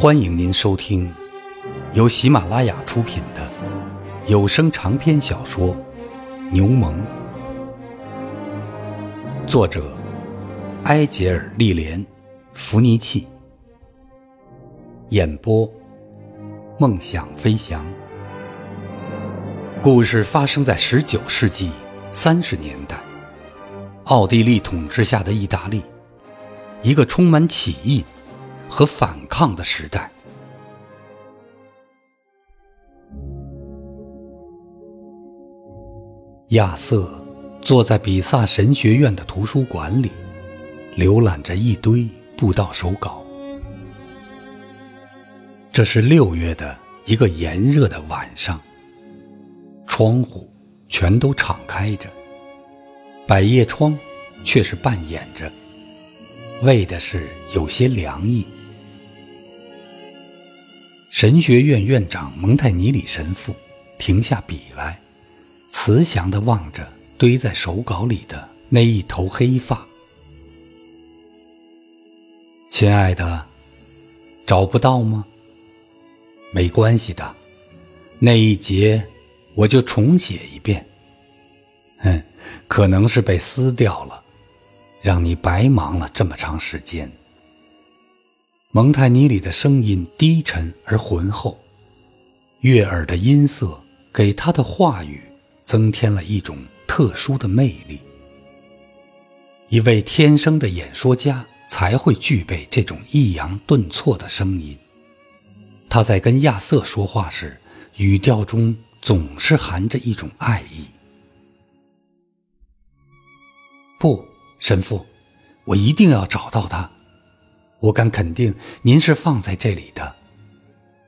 欢迎您收听由喜马拉雅出品的有声长篇小说《牛虻》，作者埃杰尔·利莲·弗尼契，演播梦想飞翔。故事发生在十九世纪三十年代，奥地利统治下的意大利，一个充满起义。和反抗的时代。亚瑟坐在比萨神学院的图书馆里，浏览着一堆布道手稿。这是六月的一个炎热的晚上，窗户全都敞开着，百叶窗却是半掩着，为的是有些凉意。神学院院长蒙泰尼里神父停下笔来，慈祥地望着堆在手稿里的那一头黑发。亲爱的，找不到吗？没关系的，那一节我就重写一遍。嗯，可能是被撕掉了，让你白忙了这么长时间。蒙泰尼里的声音低沉而浑厚，悦耳的音色给他的话语增添了一种特殊的魅力。一位天生的演说家才会具备这种抑扬顿挫的声音。他在跟亚瑟说话时，语调中总是含着一种爱意。不，神父，我一定要找到他。我敢肯定，您是放在这里的。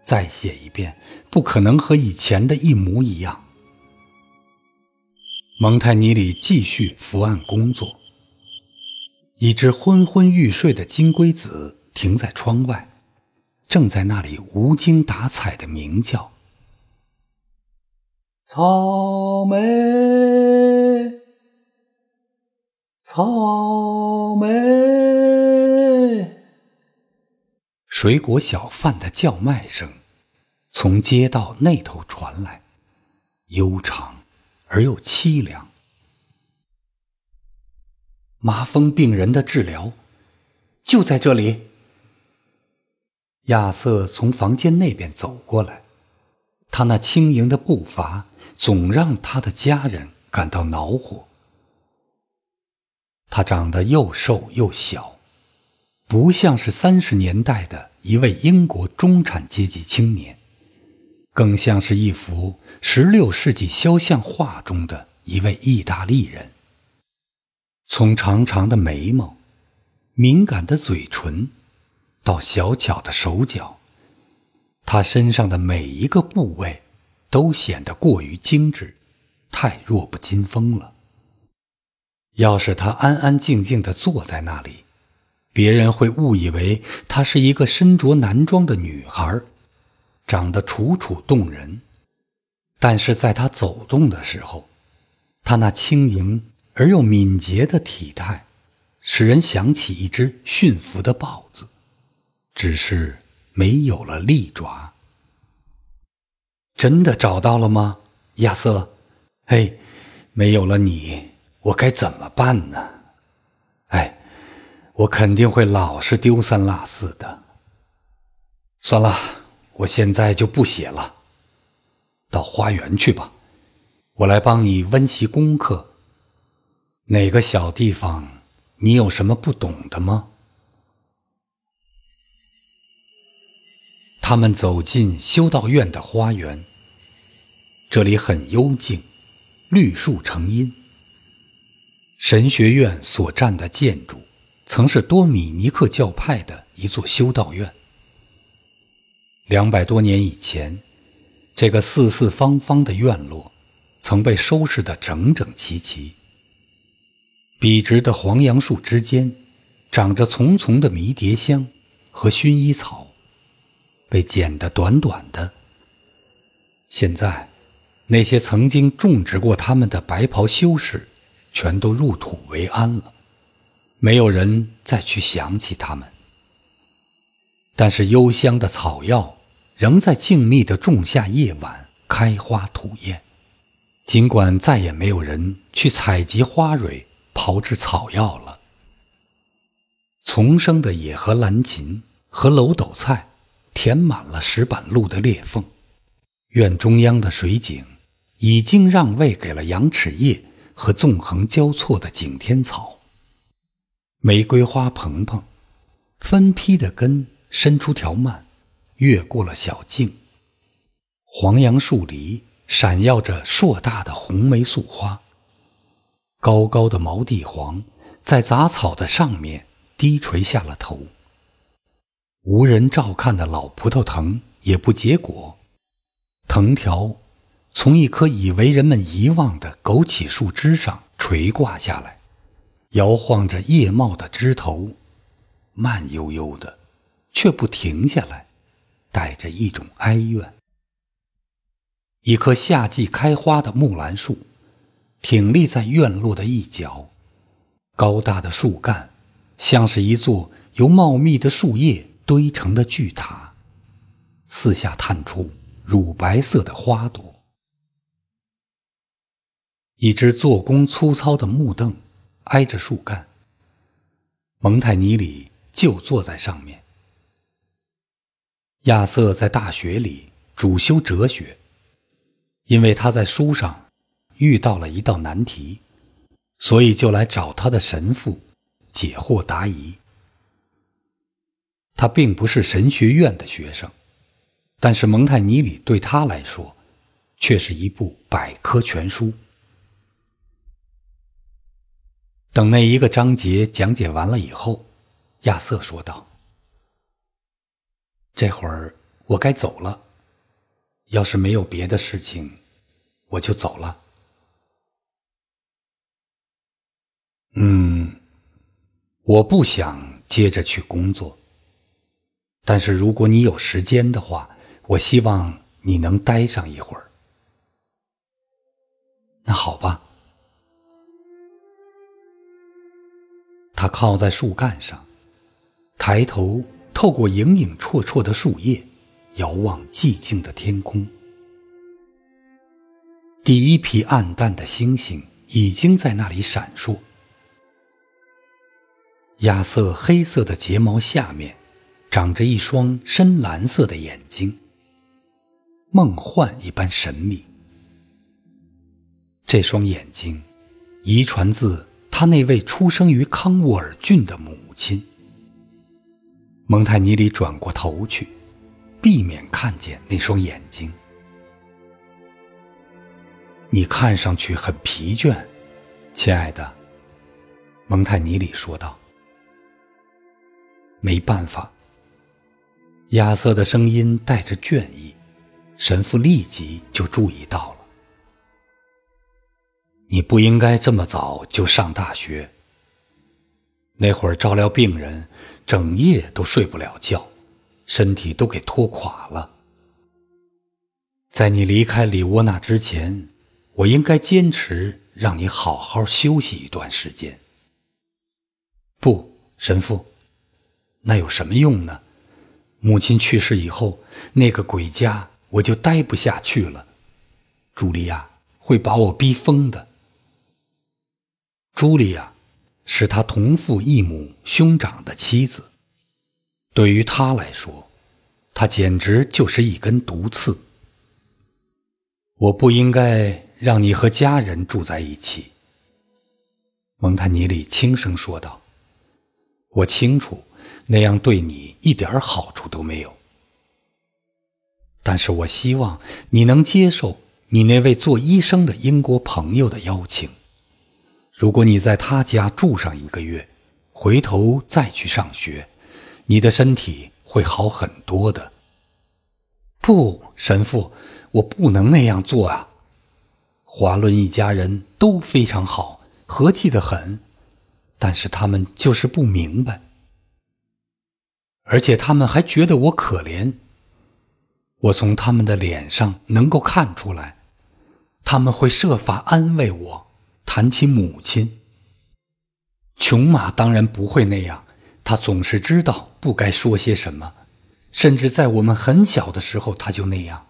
再写一遍，不可能和以前的一模一样。蒙泰尼里继续伏案工作。一只昏昏欲睡的金龟子停在窗外，正在那里无精打采的鸣叫。草莓，草莓。水果小贩的叫卖声从街道那头传来，悠长而又凄凉。麻风病人的治疗就在这里。亚瑟从房间那边走过来，他那轻盈的步伐总让他的家人感到恼火。他长得又瘦又小，不像是三十年代的。一位英国中产阶级青年，更像是一幅十六世纪肖像画中的一位意大利人。从长长的眉毛、敏感的嘴唇，到小巧的手脚，他身上的每一个部位都显得过于精致，太弱不禁风了。要是他安安静静地坐在那里。别人会误以为她是一个身着男装的女孩，长得楚楚动人。但是在她走动的时候，她那轻盈而又敏捷的体态，使人想起一只驯服的豹子，只是没有了利爪。真的找到了吗，亚瑟？嘿，没有了你，我该怎么办呢？哎。我肯定会老是丢三落四的。算了，我现在就不写了。到花园去吧，我来帮你温习功课。哪个小地方你有什么不懂的吗？他们走进修道院的花园，这里很幽静，绿树成荫。神学院所占的建筑。曾是多米尼克教派的一座修道院。两百多年以前，这个四四方方的院落曾被收拾得整整齐齐。笔直的黄杨树之间，长着丛丛的迷迭香和薰衣草，被剪得短短的。现在，那些曾经种植过它们的白袍修士，全都入土为安了。没有人再去想起他们。但是幽香的草药仍在静谧的仲夏夜晚开花吐艳，尽管再也没有人去采集花蕊、炮制草药了。丛生的野和蓝芹和楼斗菜填满了石板路的裂缝，院中央的水井已经让位给了羊齿叶和纵横交错的景天草。玫瑰花蓬蓬，分批的根伸出条蔓，越过了小径。黄杨树篱闪耀着硕大的红梅素花，高高的毛地黄在杂草的上面。低垂下了头。无人照看的老葡萄藤也不结果，藤条从一棵已为人们遗忘的枸杞树枝上垂挂下来，摇晃着叶茂的枝头，慢悠悠的，却不停下来，带着一种哀怨。一棵夏季开花的木兰树，挺立在院落的一角，高大的树干。像是一座由茂密的树叶堆成的巨塔，四下探出乳白色的花朵。一只做工粗糙的木凳挨着树干，蒙泰尼里就坐在上面。亚瑟在大学里主修哲学，因为他在书上遇到了一道难题，所以就来找他的神父。解惑答疑。他并不是神学院的学生，但是蒙泰尼里对他来说，却是一部百科全书。等那一个章节讲解完了以后，亚瑟说道：“这会儿我该走了，要是没有别的事情，我就走了。”嗯。我不想接着去工作，但是如果你有时间的话，我希望你能待上一会儿。那好吧。他靠在树干上，抬头透过影影绰绰的树叶，遥望寂静的天空。第一批暗淡的星星已经在那里闪烁。亚瑟黑色的睫毛下面，长着一双深蓝色的眼睛，梦幻一般神秘。这双眼睛，遗传自他那位出生于康沃尔郡的母亲。蒙泰尼里转过头去，避免看见那双眼睛。你看上去很疲倦，亲爱的，蒙泰尼里说道。没办法，亚瑟的声音带着倦意，神父立即就注意到了。你不应该这么早就上大学。那会儿照料病人，整夜都睡不了觉，身体都给拖垮了。在你离开里沃纳之前，我应该坚持让你好好休息一段时间。不，神父。那有什么用呢？母亲去世以后，那个鬼家我就待不下去了。茱莉亚会把我逼疯的。茱莉亚是他同父异母兄长的妻子，对于他来说，他简直就是一根毒刺。我不应该让你和家人住在一起。”蒙塔尼里轻声说道，“我清楚。”那样对你一点好处都没有。但是我希望你能接受你那位做医生的英国朋友的邀请。如果你在他家住上一个月，回头再去上学，你的身体会好很多的。不，神父，我不能那样做啊！华伦一家人都非常好，和气的很，但是他们就是不明白。而且他们还觉得我可怜。我从他们的脸上能够看出来，他们会设法安慰我，谈起母亲。琼玛当然不会那样，她总是知道不该说些什么，甚至在我们很小的时候，她就那样。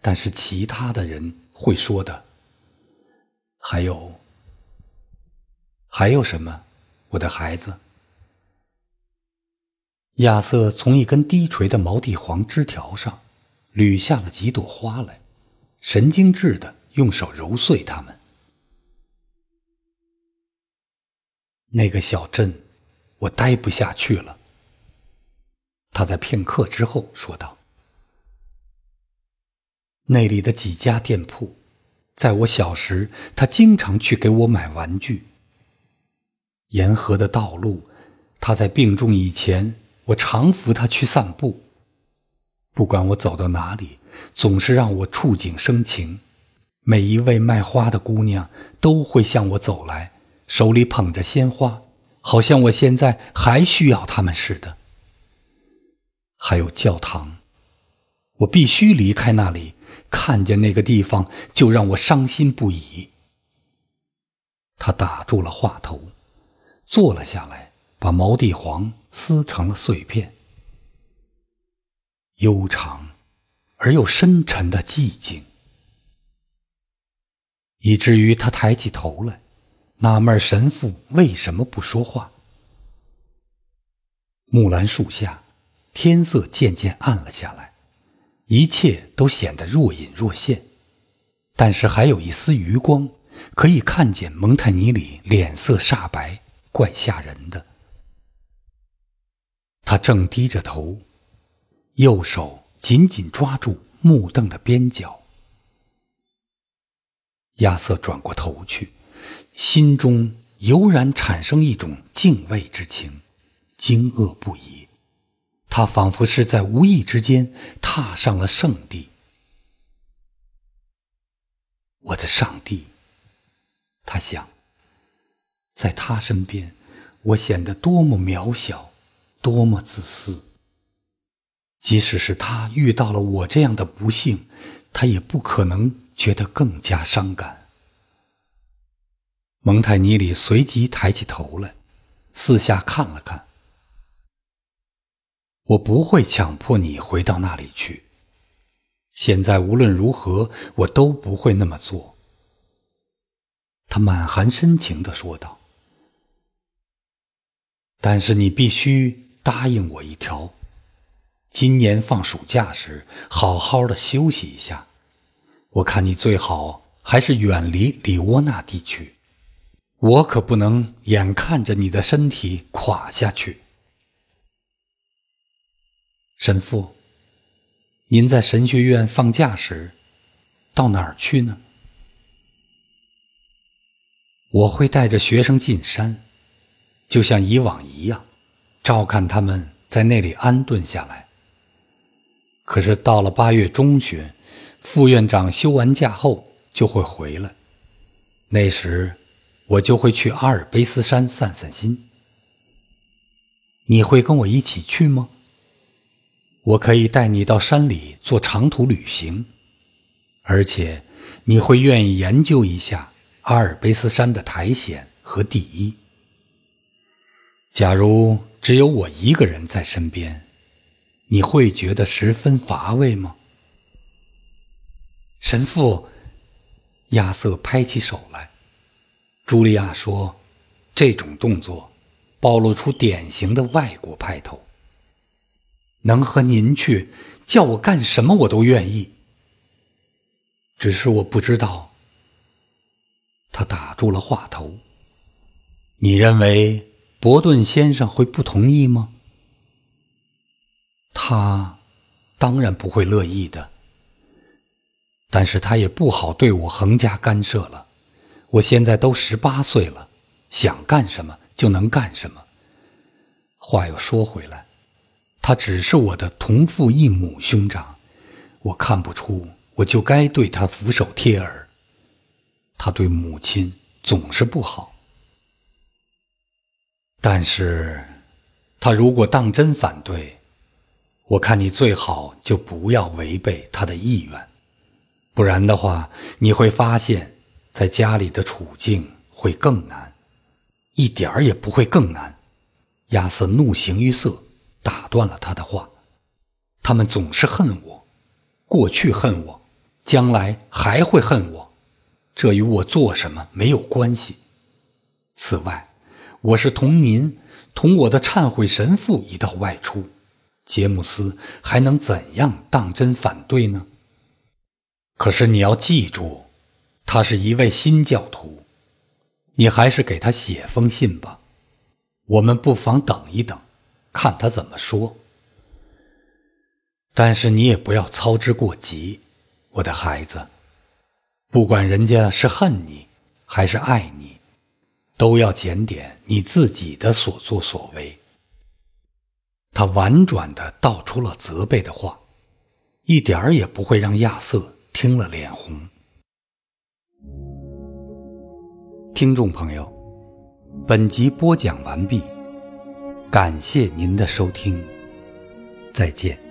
但是其他的人会说的。还有，还有什么，我的孩子？亚瑟从一根低垂的毛地黄枝条上捋下了几朵花来，神经质的用手揉碎它们。那个小镇，我待不下去了。他在片刻之后说道：“那里的几家店铺，在我小时，他经常去给我买玩具。沿河的道路，他在病重以前，我常扶他去散步。不管我走到哪里，总是让我触景生情。每一位卖花的姑娘都会向我走来。”手里捧着鲜花，好像我现在还需要他们似的。还有教堂，我必须离开那里。看见那个地方，就让我伤心不已。他打住了话头，坐了下来，把毛地黄撕成了碎片。悠长而又深沉的寂静，以至于他抬起头来。纳闷神父为什么不说话？木兰树下，天色渐渐暗了下来，一切都显得若隐若现，但是还有一丝余光，可以看见蒙泰尼里脸色煞白，怪吓人的。他正低着头，右手紧紧抓住木凳的边角。亚瑟转过头去。心中油然产生一种敬畏之情，惊愕不已。他仿佛是在无意之间踏上了圣地。我的上帝，他想，在他身边，我显得多么渺小，多么自私。即使是他遇到了我这样的不幸，他也不可能觉得更加伤感。蒙泰尼里随即抬起头来，四下看了看。我不会强迫你回到那里去。现在无论如何，我都不会那么做。他满含深情的说道。但是你必须答应我一条：今年放暑假时，好好的休息一下。我看你最好还是远离里沃纳地区。我可不能眼看着你的身体垮下去，神父。您在神学院放假时，到哪儿去呢？我会带着学生进山，就像以往一样，照看他们在那里安顿下来。可是到了八月中旬，副院长休完假后就会回来，那时。我就会去阿尔卑斯山散散心。你会跟我一起去吗？我可以带你到山里做长途旅行，而且你会愿意研究一下阿尔卑斯山的苔藓和地衣。假如只有我一个人在身边，你会觉得十分乏味吗？神父，亚瑟拍起手来。茱莉亚说：“这种动作暴露出典型的外国派头。能和您去，叫我干什么我都愿意。只是我不知道。”他打住了话头。你认为伯顿先生会不同意吗？他当然不会乐意的。但是他也不好对我横加干涉了。我现在都十八岁了，想干什么就能干什么。话又说回来，他只是我的同父异母兄长，我看不出我就该对他俯首帖耳。他对母亲总是不好，但是，他如果当真反对，我看你最好就不要违背他的意愿，不然的话，你会发现。在家里的处境会更难。一点儿也不会更难。亚瑟怒形于色，打断了他的话。他们总是恨我，过去恨我，将来还会恨我，这与我做什么没有关系。此外，我是同您、同我的忏悔神父一道外出，杰姆斯还能怎样当真反对呢？可是你要记住，他是一位新教徒，你还是给他写封信吧。我们不妨等一等，看他怎么说。但是你也不要操之过急，我的孩子。不管人家是恨你还是爱你，都要检点你自己的所作所为。他婉转的道出了责备的话，一点儿也不会让亚瑟听了脸红。听众朋友。本集播讲完毕，感谢您的收听，再见。